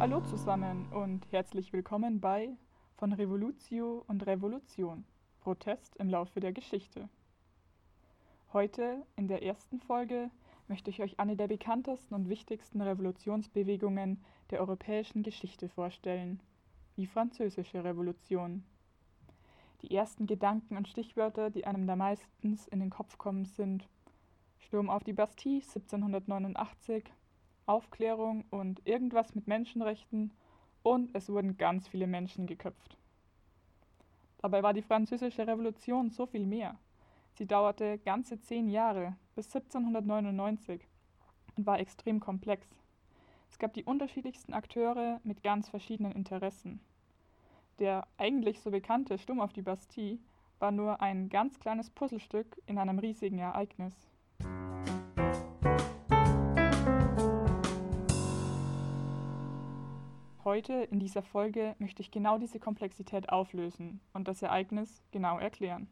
Hallo zusammen und herzlich willkommen bei von Revolutio und Revolution Protest im Laufe der Geschichte. Heute in der ersten Folge möchte ich euch eine der bekanntesten und wichtigsten Revolutionsbewegungen der europäischen Geschichte vorstellen, die Französische Revolution. Die ersten Gedanken und Stichwörter, die einem da meistens in den Kopf kommen, sind Sturm auf die Bastille 1789, Aufklärung und irgendwas mit Menschenrechten und es wurden ganz viele Menschen geköpft. Dabei war die Französische Revolution so viel mehr. Sie dauerte ganze zehn Jahre bis 1799 und war extrem komplex. Es gab die unterschiedlichsten Akteure mit ganz verschiedenen Interessen. Der eigentlich so bekannte Sturm auf die Bastille war nur ein ganz kleines Puzzlestück in einem riesigen Ereignis. Heute in dieser Folge möchte ich genau diese Komplexität auflösen und das Ereignis genau erklären.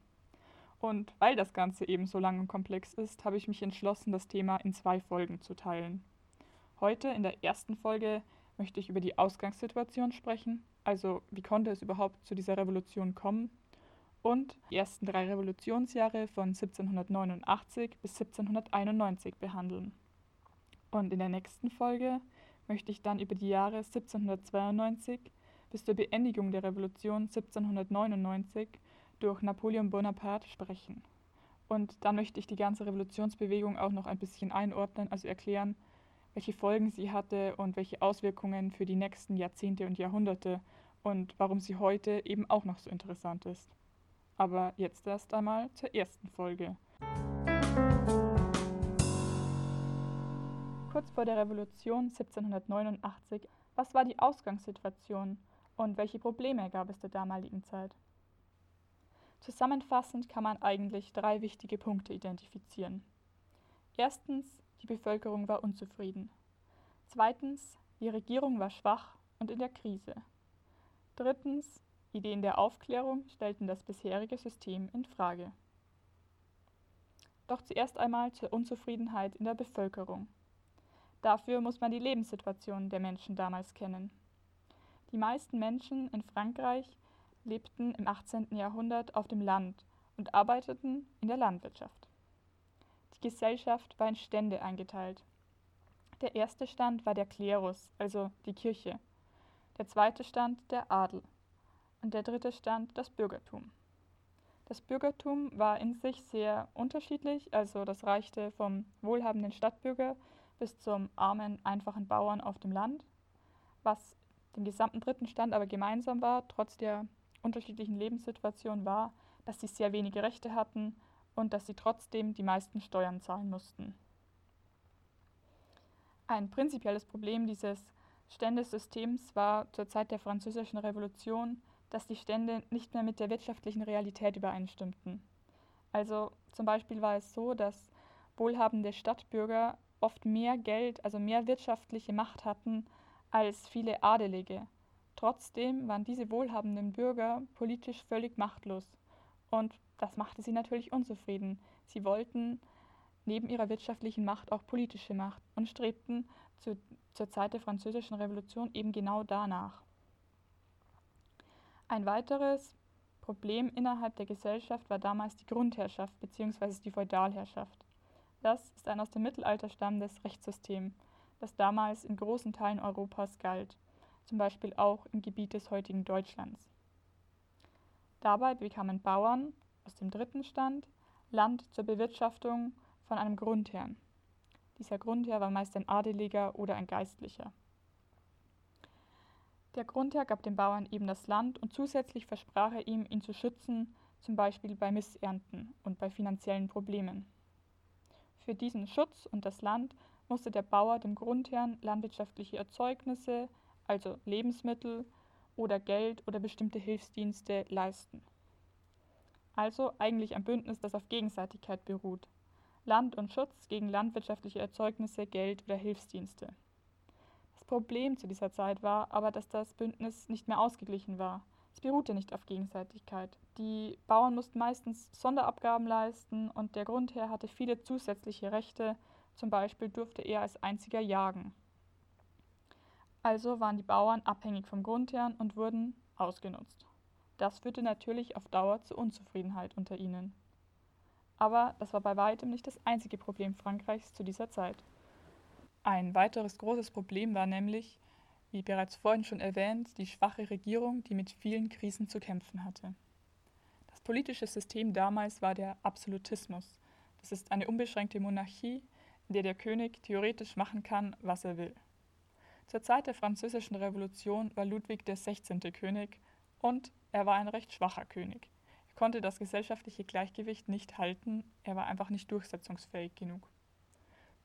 Und weil das Ganze eben so lang und komplex ist, habe ich mich entschlossen, das Thema in zwei Folgen zu teilen. Heute in der ersten Folge möchte ich über die Ausgangssituation sprechen, also wie konnte es überhaupt zu dieser Revolution kommen, und die ersten drei Revolutionsjahre von 1789 bis 1791 behandeln. Und in der nächsten Folge möchte ich dann über die Jahre 1792 bis zur Beendigung der Revolution 1799 durch Napoleon Bonaparte sprechen. Und dann möchte ich die ganze Revolutionsbewegung auch noch ein bisschen einordnen, also erklären, welche Folgen sie hatte und welche Auswirkungen für die nächsten Jahrzehnte und Jahrhunderte und warum sie heute eben auch noch so interessant ist. Aber jetzt erst einmal zur ersten Folge. Kurz vor der Revolution 1789, was war die Ausgangssituation und welche Probleme gab es der damaligen Zeit? Zusammenfassend kann man eigentlich drei wichtige Punkte identifizieren. Erstens, die Bevölkerung war unzufrieden. Zweitens, die Regierung war schwach und in der Krise. Drittens, Ideen der Aufklärung stellten das bisherige System in Frage. Doch zuerst einmal zur Unzufriedenheit in der Bevölkerung. Dafür muss man die Lebenssituation der Menschen damals kennen. Die meisten Menschen in Frankreich lebten im 18. Jahrhundert auf dem Land und arbeiteten in der Landwirtschaft. Die Gesellschaft war in Stände eingeteilt. Der erste Stand war der Klerus, also die Kirche. Der zweite Stand der Adel. Und der dritte Stand das Bürgertum. Das Bürgertum war in sich sehr unterschiedlich, also das reichte vom wohlhabenden Stadtbürger bis zum armen, einfachen Bauern auf dem Land. Was dem gesamten dritten Stand aber gemeinsam war, trotz der unterschiedlichen Lebenssituationen, war, dass sie sehr wenige Rechte hatten und dass sie trotzdem die meisten Steuern zahlen mussten. Ein prinzipielles Problem dieses Ständesystems war zur Zeit der Französischen Revolution, dass die Stände nicht mehr mit der wirtschaftlichen Realität übereinstimmten. Also zum Beispiel war es so, dass wohlhabende Stadtbürger oft mehr Geld, also mehr wirtschaftliche Macht hatten als viele Adelige. Trotzdem waren diese wohlhabenden Bürger politisch völlig machtlos. Und das machte sie natürlich unzufrieden. Sie wollten neben ihrer wirtschaftlichen Macht auch politische Macht und strebten zu, zur Zeit der Französischen Revolution eben genau danach. Ein weiteres Problem innerhalb der Gesellschaft war damals die Grundherrschaft bzw. die Feudalherrschaft. Das ist ein aus dem Mittelalter stammendes Rechtssystem, das damals in großen Teilen Europas galt zum Beispiel auch im Gebiet des heutigen Deutschlands. Dabei bekamen Bauern aus dem dritten Stand Land zur Bewirtschaftung von einem Grundherrn. Dieser Grundherr war meist ein Adeliger oder ein Geistlicher. Der Grundherr gab dem Bauern eben das Land und zusätzlich versprach er ihm, ihn zu schützen, zum Beispiel bei Missernten und bei finanziellen Problemen. Für diesen Schutz und das Land musste der Bauer dem Grundherrn landwirtschaftliche Erzeugnisse, also Lebensmittel oder Geld oder bestimmte Hilfsdienste leisten. Also eigentlich ein Bündnis, das auf Gegenseitigkeit beruht. Land und Schutz gegen landwirtschaftliche Erzeugnisse, Geld oder Hilfsdienste. Das Problem zu dieser Zeit war aber, dass das Bündnis nicht mehr ausgeglichen war. Es beruhte nicht auf Gegenseitigkeit. Die Bauern mussten meistens Sonderabgaben leisten und der Grundherr hatte viele zusätzliche Rechte, zum Beispiel durfte er als einziger jagen. Also waren die Bauern abhängig vom Grundherrn und wurden ausgenutzt. Das führte natürlich auf Dauer zu Unzufriedenheit unter ihnen. Aber das war bei weitem nicht das einzige Problem Frankreichs zu dieser Zeit. Ein weiteres großes Problem war nämlich, wie bereits vorhin schon erwähnt, die schwache Regierung, die mit vielen Krisen zu kämpfen hatte. Das politische System damals war der Absolutismus. Das ist eine unbeschränkte Monarchie, in der der König theoretisch machen kann, was er will. Zur Zeit der Französischen Revolution war Ludwig der 16. König und er war ein recht schwacher König. Er konnte das gesellschaftliche Gleichgewicht nicht halten, er war einfach nicht durchsetzungsfähig genug.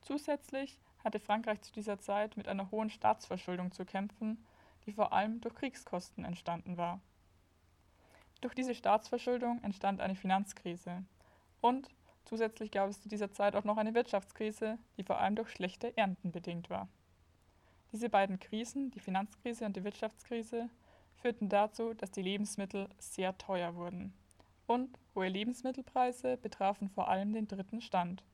Zusätzlich hatte Frankreich zu dieser Zeit mit einer hohen Staatsverschuldung zu kämpfen, die vor allem durch Kriegskosten entstanden war. Durch diese Staatsverschuldung entstand eine Finanzkrise und zusätzlich gab es zu dieser Zeit auch noch eine Wirtschaftskrise, die vor allem durch schlechte Ernten bedingt war. Diese beiden Krisen, die Finanzkrise und die Wirtschaftskrise, führten dazu, dass die Lebensmittel sehr teuer wurden. Und hohe Lebensmittelpreise betrafen vor allem den dritten Stand.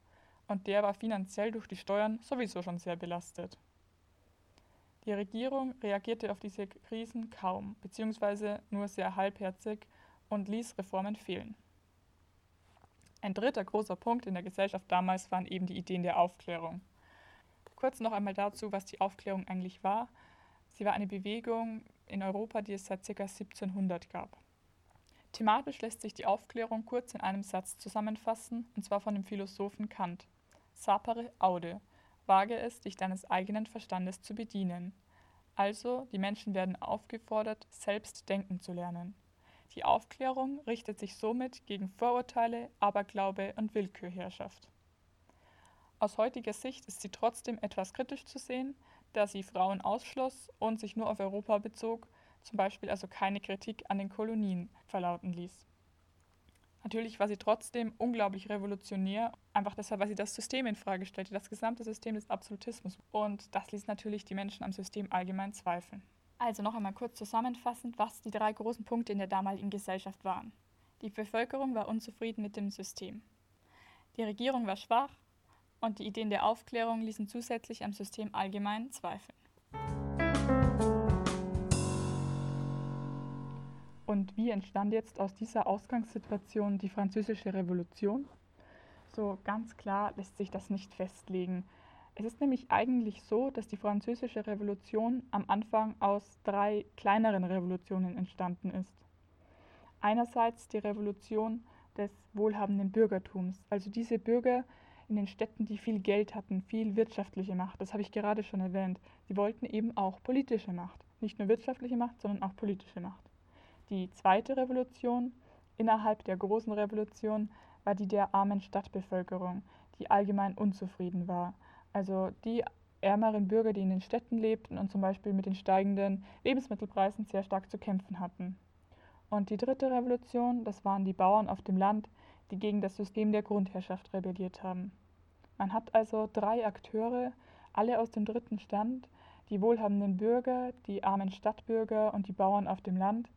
Und der war finanziell durch die Steuern sowieso schon sehr belastet. Die Regierung reagierte auf diese Krisen kaum, beziehungsweise nur sehr halbherzig und ließ Reformen fehlen. Ein dritter großer Punkt in der Gesellschaft damals waren eben die Ideen der Aufklärung. Kurz noch einmal dazu, was die Aufklärung eigentlich war. Sie war eine Bewegung in Europa, die es seit ca. 1700 gab. Thematisch lässt sich die Aufklärung kurz in einem Satz zusammenfassen, und zwar von dem Philosophen Kant. Sapere aude, wage es, dich deines eigenen Verstandes zu bedienen. Also, die Menschen werden aufgefordert, selbst denken zu lernen. Die Aufklärung richtet sich somit gegen Vorurteile, Aberglaube und Willkürherrschaft. Aus heutiger Sicht ist sie trotzdem etwas kritisch zu sehen, da sie Frauen ausschloss und sich nur auf Europa bezog, zum Beispiel also keine Kritik an den Kolonien verlauten ließ. Natürlich war sie trotzdem unglaublich revolutionär, einfach deshalb, weil sie das System in Frage stellte, das gesamte System des Absolutismus. Und das ließ natürlich die Menschen am System allgemein zweifeln. Also noch einmal kurz zusammenfassend, was die drei großen Punkte in der damaligen Gesellschaft waren. Die Bevölkerung war unzufrieden mit dem System. Die Regierung war schwach und die Ideen der Aufklärung ließen zusätzlich am System allgemein zweifeln. Und wie entstand jetzt aus dieser Ausgangssituation die Französische Revolution? So ganz klar lässt sich das nicht festlegen. Es ist nämlich eigentlich so, dass die Französische Revolution am Anfang aus drei kleineren Revolutionen entstanden ist. Einerseits die Revolution des wohlhabenden Bürgertums, also diese Bürger, in den Städten, die viel Geld hatten, viel wirtschaftliche Macht. Das habe ich gerade schon erwähnt. Sie wollten eben auch politische Macht. Nicht nur wirtschaftliche Macht, sondern auch politische Macht. Die zweite Revolution innerhalb der großen Revolution war die der armen Stadtbevölkerung, die allgemein unzufrieden war. Also die ärmeren Bürger, die in den Städten lebten und zum Beispiel mit den steigenden Lebensmittelpreisen sehr stark zu kämpfen hatten. Und die dritte Revolution, das waren die Bauern auf dem Land, die gegen das System der Grundherrschaft rebelliert haben. Man hat also drei Akteure, alle aus dem dritten Stand, die wohlhabenden Bürger, die armen Stadtbürger und die Bauern auf dem Land,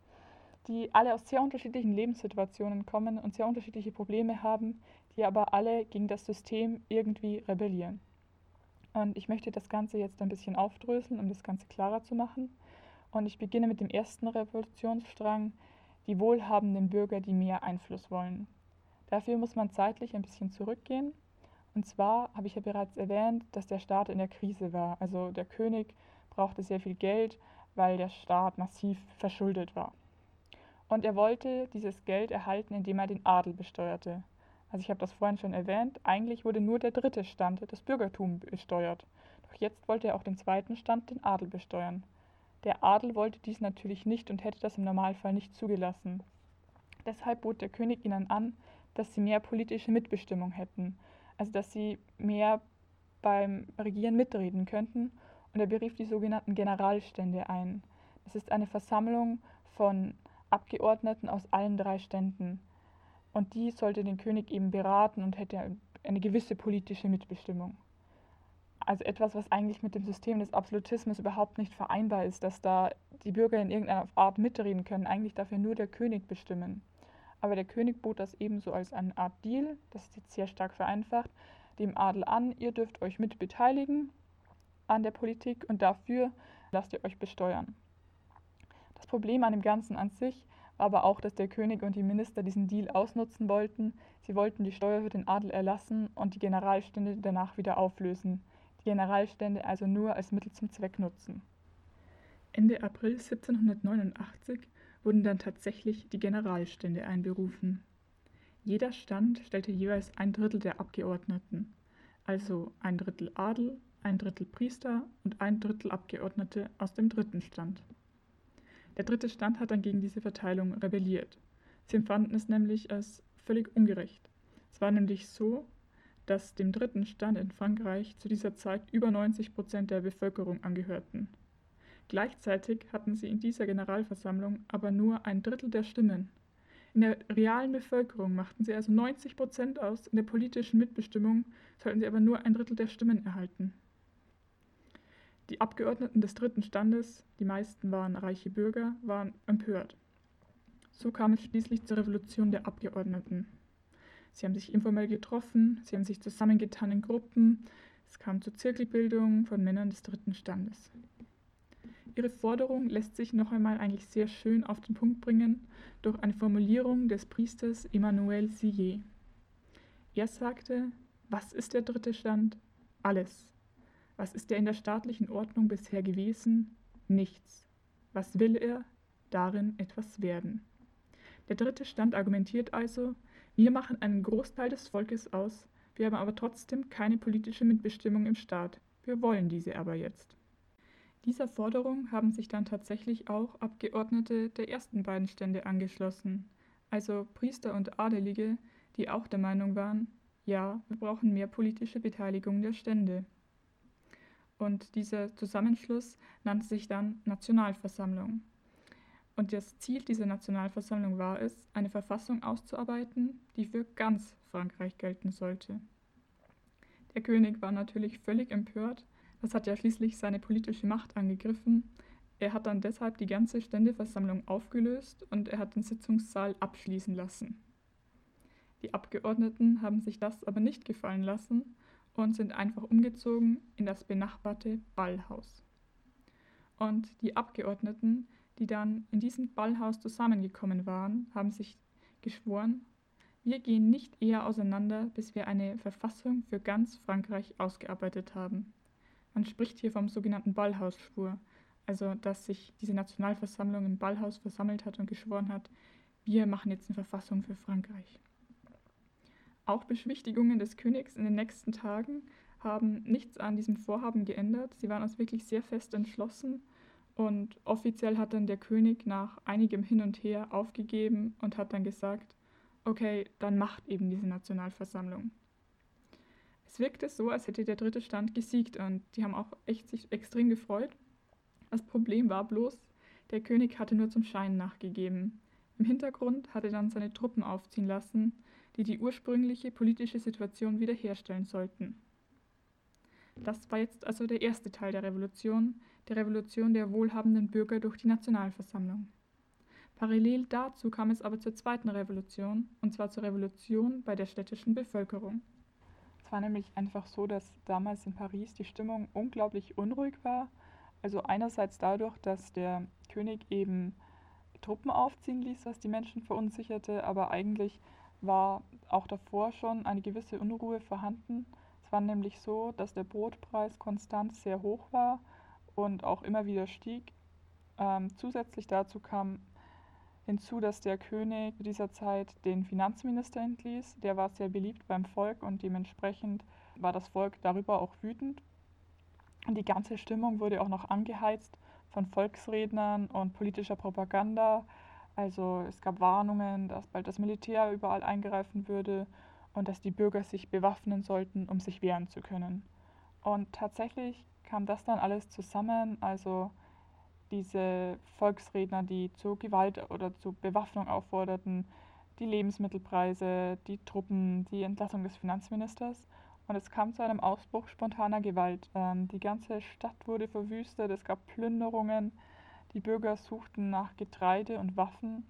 die alle aus sehr unterschiedlichen Lebenssituationen kommen und sehr unterschiedliche Probleme haben, die aber alle gegen das System irgendwie rebellieren. Und ich möchte das Ganze jetzt ein bisschen aufdröseln, um das Ganze klarer zu machen. Und ich beginne mit dem ersten Revolutionsstrang, die wohlhabenden Bürger, die mehr Einfluss wollen. Dafür muss man zeitlich ein bisschen zurückgehen und zwar habe ich ja bereits erwähnt, dass der Staat in der Krise war. Also der König brauchte sehr viel Geld, weil der Staat massiv verschuldet war. Und er wollte dieses Geld erhalten, indem er den Adel besteuerte. Also ich habe das vorhin schon erwähnt, eigentlich wurde nur der dritte Stand, das Bürgertum, besteuert. Doch jetzt wollte er auch den zweiten Stand, den Adel, besteuern. Der Adel wollte dies natürlich nicht und hätte das im Normalfall nicht zugelassen. Deshalb bot der König ihnen an, dass sie mehr politische Mitbestimmung hätten also dass sie mehr beim Regieren mitreden könnten. Und er berief die sogenannten Generalstände ein. Das ist eine Versammlung von Abgeordneten aus allen drei Ständen. Und die sollte den König eben beraten und hätte eine gewisse politische Mitbestimmung. Also etwas, was eigentlich mit dem System des Absolutismus überhaupt nicht vereinbar ist, dass da die Bürger in irgendeiner Art mitreden können, eigentlich dafür nur der König bestimmen. Aber der König bot das ebenso als eine Art Deal, das ist jetzt sehr stark vereinfacht, dem Adel an, ihr dürft euch mit beteiligen an der Politik und dafür lasst ihr euch besteuern. Das Problem an dem Ganzen an sich war aber auch, dass der König und die Minister diesen Deal ausnutzen wollten. Sie wollten die Steuer für den Adel erlassen und die Generalstände danach wieder auflösen. Die Generalstände also nur als Mittel zum Zweck nutzen. Ende April 1789 wurden dann tatsächlich die Generalstände einberufen. Jeder Stand stellte jeweils ein Drittel der Abgeordneten, also ein Drittel Adel, ein Drittel Priester und ein Drittel Abgeordnete aus dem dritten Stand. Der dritte Stand hat dann gegen diese Verteilung rebelliert. Sie empfanden es nämlich als völlig ungerecht. Es war nämlich so, dass dem dritten Stand in Frankreich zu dieser Zeit über 90 Prozent der Bevölkerung angehörten. Gleichzeitig hatten sie in dieser Generalversammlung aber nur ein Drittel der Stimmen. In der realen Bevölkerung machten sie also 90 Prozent aus, in der politischen Mitbestimmung sollten sie aber nur ein Drittel der Stimmen erhalten. Die Abgeordneten des dritten Standes, die meisten waren reiche Bürger, waren empört. So kam es schließlich zur Revolution der Abgeordneten. Sie haben sich informell getroffen, sie haben sich zusammengetan in Gruppen, es kam zur Zirkelbildung von Männern des dritten Standes. Ihre Forderung lässt sich noch einmal eigentlich sehr schön auf den Punkt bringen durch eine Formulierung des Priesters Emmanuel Sillet. Er sagte, was ist der dritte Stand? Alles. Was ist er in der staatlichen Ordnung bisher gewesen? Nichts. Was will er? Darin etwas werden. Der dritte Stand argumentiert also, wir machen einen Großteil des Volkes aus, wir haben aber trotzdem keine politische Mitbestimmung im Staat. Wir wollen diese aber jetzt. Dieser Forderung haben sich dann tatsächlich auch Abgeordnete der ersten beiden Stände angeschlossen, also Priester und Adelige, die auch der Meinung waren, ja, wir brauchen mehr politische Beteiligung der Stände und dieser Zusammenschluss nannte sich dann Nationalversammlung. Und das Ziel dieser Nationalversammlung war es, eine Verfassung auszuarbeiten, die für ganz Frankreich gelten sollte. Der König war natürlich völlig empört, das hat ja schließlich seine politische Macht angegriffen. Er hat dann deshalb die ganze Ständeversammlung aufgelöst und er hat den Sitzungssaal abschließen lassen. Die Abgeordneten haben sich das aber nicht gefallen lassen und sind einfach umgezogen in das benachbarte Ballhaus. Und die Abgeordneten, die dann in diesem Ballhaus zusammengekommen waren, haben sich geschworen, wir gehen nicht eher auseinander, bis wir eine Verfassung für ganz Frankreich ausgearbeitet haben. Man spricht hier vom sogenannten Ballhausschwur, also dass sich diese Nationalversammlung im Ballhaus versammelt hat und geschworen hat, wir machen jetzt eine Verfassung für Frankreich. Auch Beschwichtigungen des Königs in den nächsten Tagen haben nichts an diesem Vorhaben geändert. Sie waren also wirklich sehr fest entschlossen und offiziell hat dann der König nach einigem Hin und Her aufgegeben und hat dann gesagt, okay, dann macht eben diese Nationalversammlung. Es wirkte so, als hätte der dritte Stand gesiegt und die haben auch echt sich extrem gefreut. Das Problem war bloß, der König hatte nur zum Schein nachgegeben. Im Hintergrund hatte dann seine Truppen aufziehen lassen, die die ursprüngliche politische Situation wiederherstellen sollten. Das war jetzt also der erste Teil der Revolution, der Revolution der wohlhabenden Bürger durch die Nationalversammlung. Parallel dazu kam es aber zur zweiten Revolution, und zwar zur Revolution bei der städtischen Bevölkerung. Es war nämlich einfach so, dass damals in Paris die Stimmung unglaublich unruhig war. Also einerseits dadurch, dass der König eben Truppen aufziehen ließ, was die Menschen verunsicherte, aber eigentlich war auch davor schon eine gewisse Unruhe vorhanden. Es war nämlich so, dass der Brotpreis konstant sehr hoch war und auch immer wieder stieg. Ähm, zusätzlich dazu kam hinzu, dass der König zu dieser Zeit den Finanzminister entließ. Der war sehr beliebt beim Volk und dementsprechend war das Volk darüber auch wütend. Und die ganze Stimmung wurde auch noch angeheizt von Volksrednern und politischer Propaganda. Also es gab Warnungen, dass bald das Militär überall eingreifen würde und dass die Bürger sich bewaffnen sollten, um sich wehren zu können. Und tatsächlich kam das dann alles zusammen, also diese Volksredner, die zu Gewalt oder zu Bewaffnung aufforderten, die Lebensmittelpreise, die Truppen, die Entlassung des Finanzministers. Und es kam zu einem Ausbruch spontaner Gewalt. Ähm, die ganze Stadt wurde verwüstet, es gab Plünderungen, die Bürger suchten nach Getreide und Waffen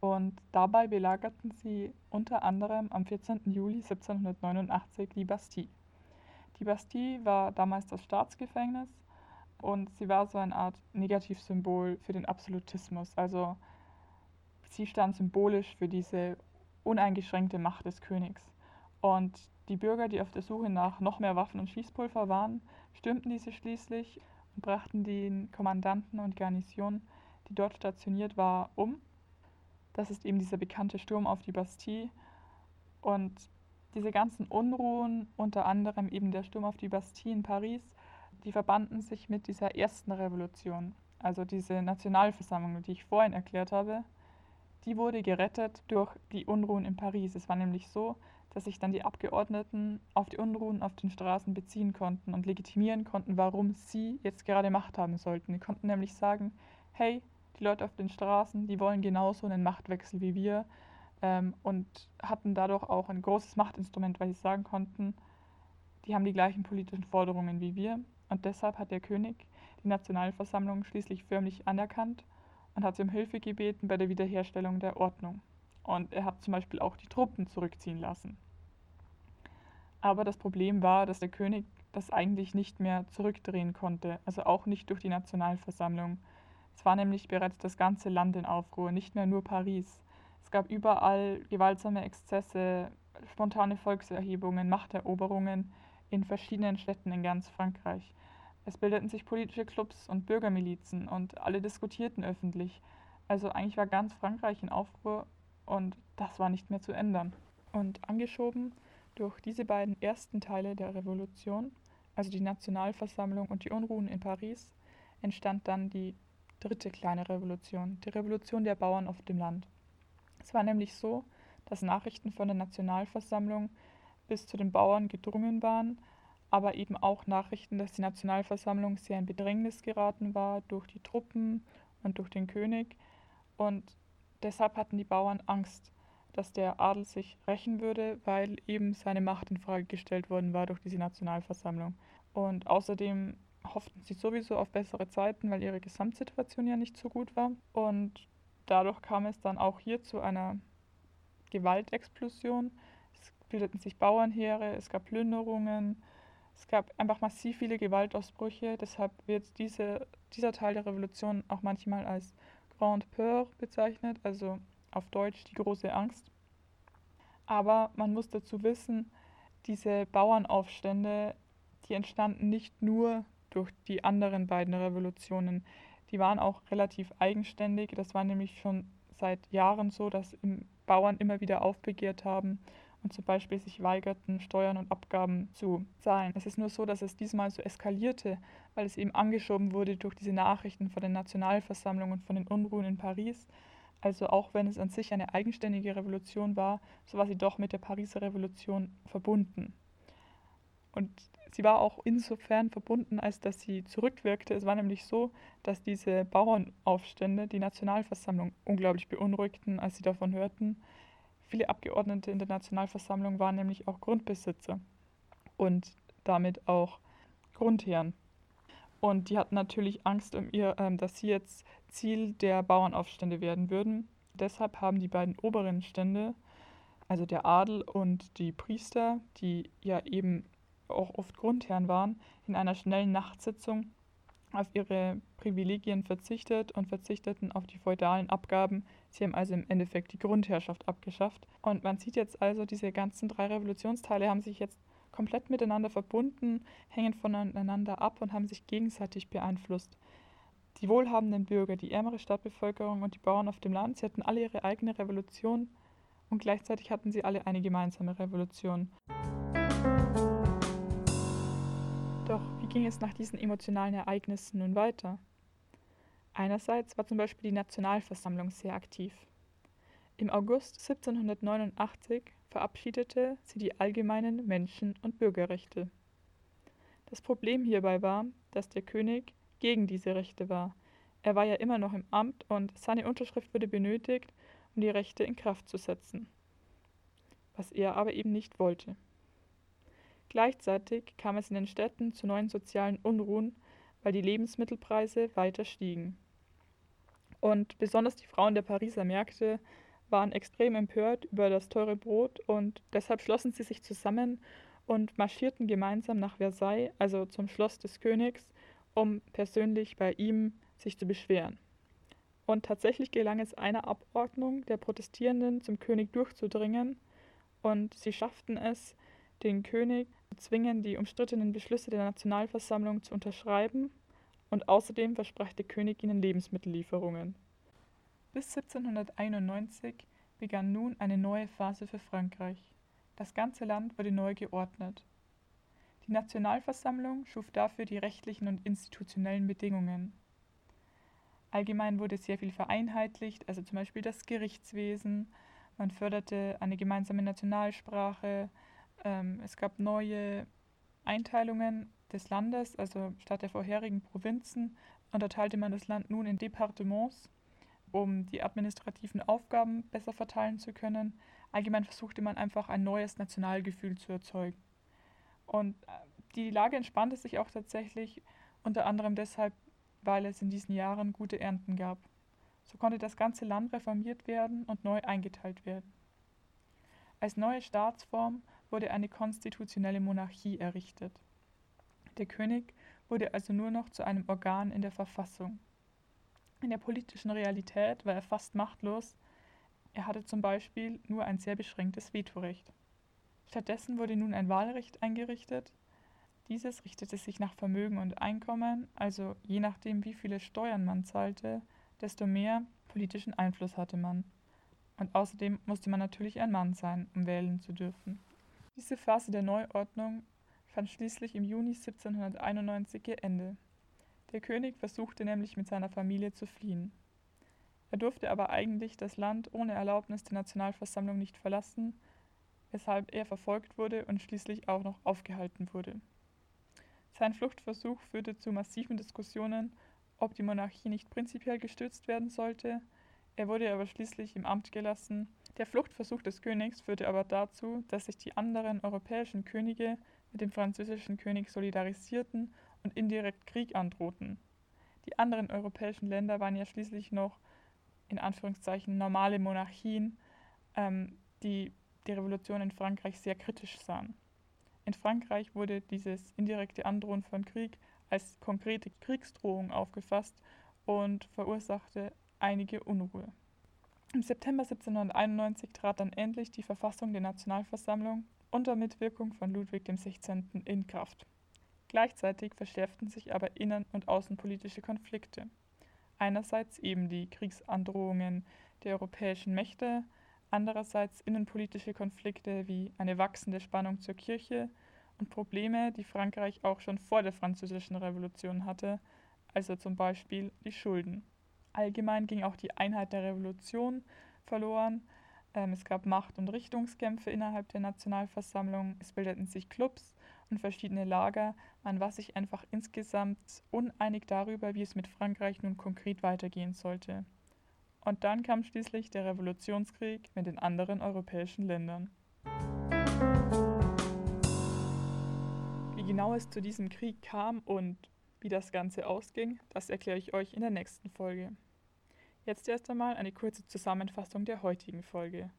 und dabei belagerten sie unter anderem am 14. Juli 1789 die Bastille. Die Bastille war damals das Staatsgefängnis. und sie war so eine Art Negativsymbol für den Absolutismus. Also sie stand symbolisch für diese uneingeschränkte Macht des Königs. Und die Bürger, die auf der Suche nach noch mehr Waffen und Schießpulver waren, stürmten diese schließlich brachten den Kommandanten und Garnison, die dort stationiert war, um. Das ist eben dieser bekannte Sturm auf die Bastille. Und diese ganzen Unruhen, unter anderem eben der Sturm auf die Bastille in Paris, die verbanden sich mit dieser ersten Revolution, also diese Nationalversammlung, die ich vorhin erklärt habe. Die wurde gerettet durch die Unruhen in Paris. Es war nämlich so, dass sich dann die Abgeordneten auf die Unruhen auf den Straßen beziehen konnten und legitimieren konnten, warum sie jetzt gerade Macht haben sollten. Die konnten nämlich sagen, hey, die Leute auf den Straßen, die wollen genauso einen Machtwechsel wie wir ähm, und hatten dadurch auch ein großes Machtinstrument, weil sie sagen konnten, die haben die gleichen politischen Forderungen wie wir und deshalb hat der König die Nationalversammlung schließlich förmlich anerkannt und hat sie um Hilfe gebeten bei der Wiederherstellung der Ordnung. Und er hat zum Beispiel auch die Truppen zurückziehen lassen. Aber das Problem war, dass der König das eigentlich nicht mehr zurückdrehen konnte, also auch nicht durch die Nationalversammlung. Es war nämlich bereits das ganze Land in Aufruhr, nicht mehr nur Paris. Es gab überall gewaltsame Exzesse, spontane Volkserhebungen, Machteroberungen in verschiedenen Städten in ganz Frankreich. Es bildeten sich politische Clubs und Bürgermilizen und alle diskutierten öffentlich. Also eigentlich war ganz Frankreich in Aufruhr und das war nicht mehr zu ändern. Und angeschoben durch diese beiden ersten Teile der Revolution, also die Nationalversammlung und die Unruhen in Paris, entstand dann die dritte kleine Revolution, die Revolution der Bauern auf dem Land. Es war nämlich so, dass Nachrichten von der Nationalversammlung bis zu den Bauern gedrungen waren, aber eben auch Nachrichten, dass die Nationalversammlung sehr in Bedrängnis geraten war durch die Truppen und durch den König. Und deshalb hatten die Bauern Angst, dass der Adel sich rächen würde, weil eben seine Macht in Frage gestellt worden war durch diese Nationalversammlung. Und außerdem hofften sie sowieso auf bessere Zeiten, weil ihre Gesamtsituation ja nicht so gut war. Und dadurch kam es dann auch hier zu einer Gewaltexplosion. Es bildeten sich Bauernheere, es gab Plünderungen, es gab einfach massiv viele Gewaltausbrüche. Deshalb wird diese, dieser Teil der Revolution auch manchmal als Grande Peur bezeichnet, also auf Deutsch die große Angst. Aber man muss dazu wissen, diese Bauernaufstände, die entstanden nicht nur durch die anderen beiden Revolutionen. Die waren auch relativ eigenständig. Das war nämlich schon seit Jahren so, dass Bauern immer wieder aufbegehrt haben und zum Beispiel sich weigerten, Steuern und Abgaben zu zahlen. Es ist nur so, dass es diesmal so eskalierte, weil es eben angeschoben wurde durch diese Nachrichten von den Nationalversammlungen und von den Unruhen in Paris. Also auch wenn es an sich eine eigenständige Revolution war, so war sie doch mit der Pariser Revolution verbunden. Und sie war auch insofern verbunden, als dass sie zurückwirkte. Es war nämlich so, dass diese Bauernaufstände die Nationalversammlung unglaublich beunruhigten, als sie davon hörten. Viele Abgeordnete in der Nationalversammlung waren nämlich auch Grundbesitzer und damit auch Grundherren. Und die hatten natürlich Angst um ihr, ähm, dass sie jetzt Ziel der Bauernaufstände werden würden. Deshalb haben die beiden oberen Stände, also der Adel und die Priester, die ja eben auch oft Grundherren waren, in einer schnellen Nachtsitzung auf ihre Privilegien verzichtet und verzichteten auf die feudalen Abgaben. Sie haben also im Endeffekt die Grundherrschaft abgeschafft. Und man sieht jetzt also, diese ganzen drei Revolutionsteile haben sich jetzt komplett miteinander verbunden, hängen voneinander ab und haben sich gegenseitig beeinflusst. Die wohlhabenden Bürger, die ärmere Stadtbevölkerung und die Bauern auf dem Land, sie hatten alle ihre eigene Revolution und gleichzeitig hatten sie alle eine gemeinsame Revolution. Wie ging es nach diesen emotionalen Ereignissen nun weiter? Einerseits war zum Beispiel die Nationalversammlung sehr aktiv. Im August 1789 verabschiedete sie die allgemeinen Menschen- und Bürgerrechte. Das Problem hierbei war, dass der König gegen diese Rechte war. Er war ja immer noch im Amt und seine Unterschrift wurde benötigt, um die Rechte in Kraft zu setzen. Was er aber eben nicht wollte. Gleichzeitig kam es in den Städten zu neuen sozialen Unruhen, weil die Lebensmittelpreise weiter stiegen. Und besonders die Frauen der Pariser Märkte waren extrem empört über das teure Brot und deshalb schlossen sie sich zusammen und marschierten gemeinsam nach Versailles, also zum Schloss des Königs, um persönlich bei ihm sich zu beschweren. Und tatsächlich gelang es einer Abordnung der Protestierenden zum König durchzudringen, und sie schafften es, den König zwingen, die umstrittenen Beschlüsse der Nationalversammlung zu unterschreiben, und außerdem versprach der König ihnen Lebensmittellieferungen. Bis 1791 begann nun eine neue Phase für Frankreich. Das ganze Land wurde neu geordnet. Die Nationalversammlung schuf dafür die rechtlichen und institutionellen Bedingungen. Allgemein wurde sehr viel vereinheitlicht, also zum Beispiel das Gerichtswesen, man förderte eine gemeinsame Nationalsprache, ähm, es gab neue Einteilungen des Landes, also statt der vorherigen Provinzen unterteilte man das Land nun in Departements, um die administrativen Aufgaben besser verteilen zu können. Allgemein versuchte man einfach ein neues Nationalgefühl zu erzeugen. Und äh, die Lage entspannte sich auch tatsächlich unter anderem deshalb, weil es in diesen Jahren gute Ernten gab. So konnte das ganze Land reformiert werden und neu eingeteilt werden. Als neue Staatsform wurde eine konstitutionelle Monarchie errichtet. Der König wurde also nur noch zu einem Organ in der Verfassung. In der politischen Realität war er fast machtlos, er hatte zum Beispiel nur ein sehr beschränktes Vetorecht. Stattdessen wurde nun ein Wahlrecht eingerichtet. Dieses richtete sich nach Vermögen und Einkommen, also je nachdem, wie viele Steuern man zahlte, desto mehr politischen Einfluss hatte man. Und außerdem musste man natürlich ein Mann sein, um wählen zu dürfen. Diese Phase der Neuordnung fand schließlich im Juni 1791 ihr Ende. Der König versuchte nämlich mit seiner Familie zu fliehen. Er durfte aber eigentlich das Land ohne Erlaubnis der Nationalversammlung nicht verlassen, weshalb er verfolgt wurde und schließlich auch noch aufgehalten wurde. Sein Fluchtversuch führte zu massiven Diskussionen, ob die Monarchie nicht prinzipiell gestützt werden sollte. Er wurde aber schließlich im Amt gelassen. Der Fluchtversuch des Königs führte aber dazu, dass sich die anderen europäischen Könige mit dem französischen König solidarisierten und indirekt Krieg androhten. Die anderen europäischen Länder waren ja schließlich noch in Anführungszeichen normale Monarchien, ähm, die die Revolution in Frankreich sehr kritisch sahen. In Frankreich wurde dieses indirekte Androhen von Krieg als konkrete Kriegsdrohung aufgefasst und verursachte einige Unruhe. Im September 1791 trat dann endlich die Verfassung der Nationalversammlung unter Mitwirkung von Ludwig XVI. in Kraft. Gleichzeitig verschärften sich aber innen- und außenpolitische Konflikte. Einerseits eben die Kriegsandrohungen der europäischen Mächte, andererseits innenpolitische Konflikte wie eine wachsende Spannung zur Kirche und Probleme, die Frankreich auch schon vor der Französischen Revolution hatte, also zum Beispiel die Schulden. Allgemein ging auch die Einheit der Revolution verloren, ähm, es gab Macht- und Richtungskämpfe innerhalb der Nationalversammlung, es bildeten sich Clubs und verschiedene Lager. Man war sich einfach insgesamt uneinig darüber, wie es mit Frankreich nun konkret weitergehen sollte. Und dann kam schließlich der Revolutionskrieg mit den anderen europäischen Ländern. Wie genau es zu diesem Krieg kam und wie das Ganze ausging, das erkläre ich euch in der nächsten Folge. Jetzt erst einmal eine kurze Zusammenfassung der heutigen Folge.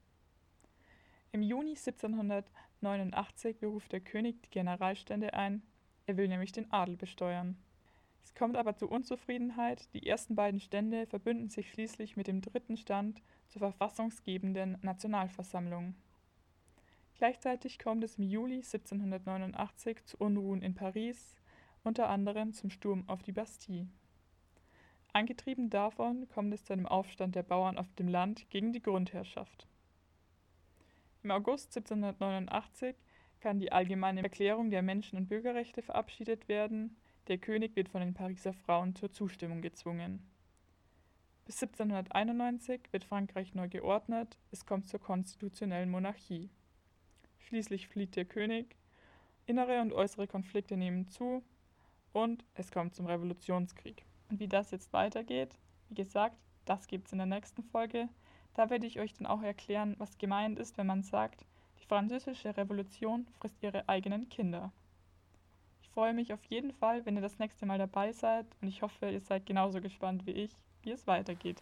Im Juni 1789 beruft der König die Generalstände ein, er will nämlich den Adel besteuern. Es kommt aber zu Unzufriedenheit, die ersten beiden Stände verbünden sich schließlich mit dem dritten Stand zur verfassungsgebenden Nationalversammlung. Gleichzeitig kommt es im Juli 1789 zu Unruhen in Paris, unter anderem zum Sturm auf die Bastille. Angetrieben davon kommt es zu einem Aufstand der Bauern auf dem Land gegen die Grundherrschaft. Im August 1789 kann die Allgemeine Erklärung der Menschen- und Bürgerrechte verabschiedet werden. Der König wird von den Pariser Frauen zur Zustimmung gezwungen. Bis 1791 wird Frankreich neu geordnet, es kommt zur konstitutionellen Monarchie. Schließlich flieht der König, innere und äußere Konflikte nehmen zu und es kommt zum Revolutionskrieg. Und wie das jetzt weitergeht, wie gesagt, das gibt es in der nächsten Folge. Da werde ich euch dann auch erklären, was gemeint ist, wenn man sagt, die französische Revolution frisst ihre eigenen Kinder. Ich freue mich auf jeden Fall, wenn ihr das nächste Mal dabei seid und ich hoffe, ihr seid genauso gespannt wie ich, wie es weitergeht.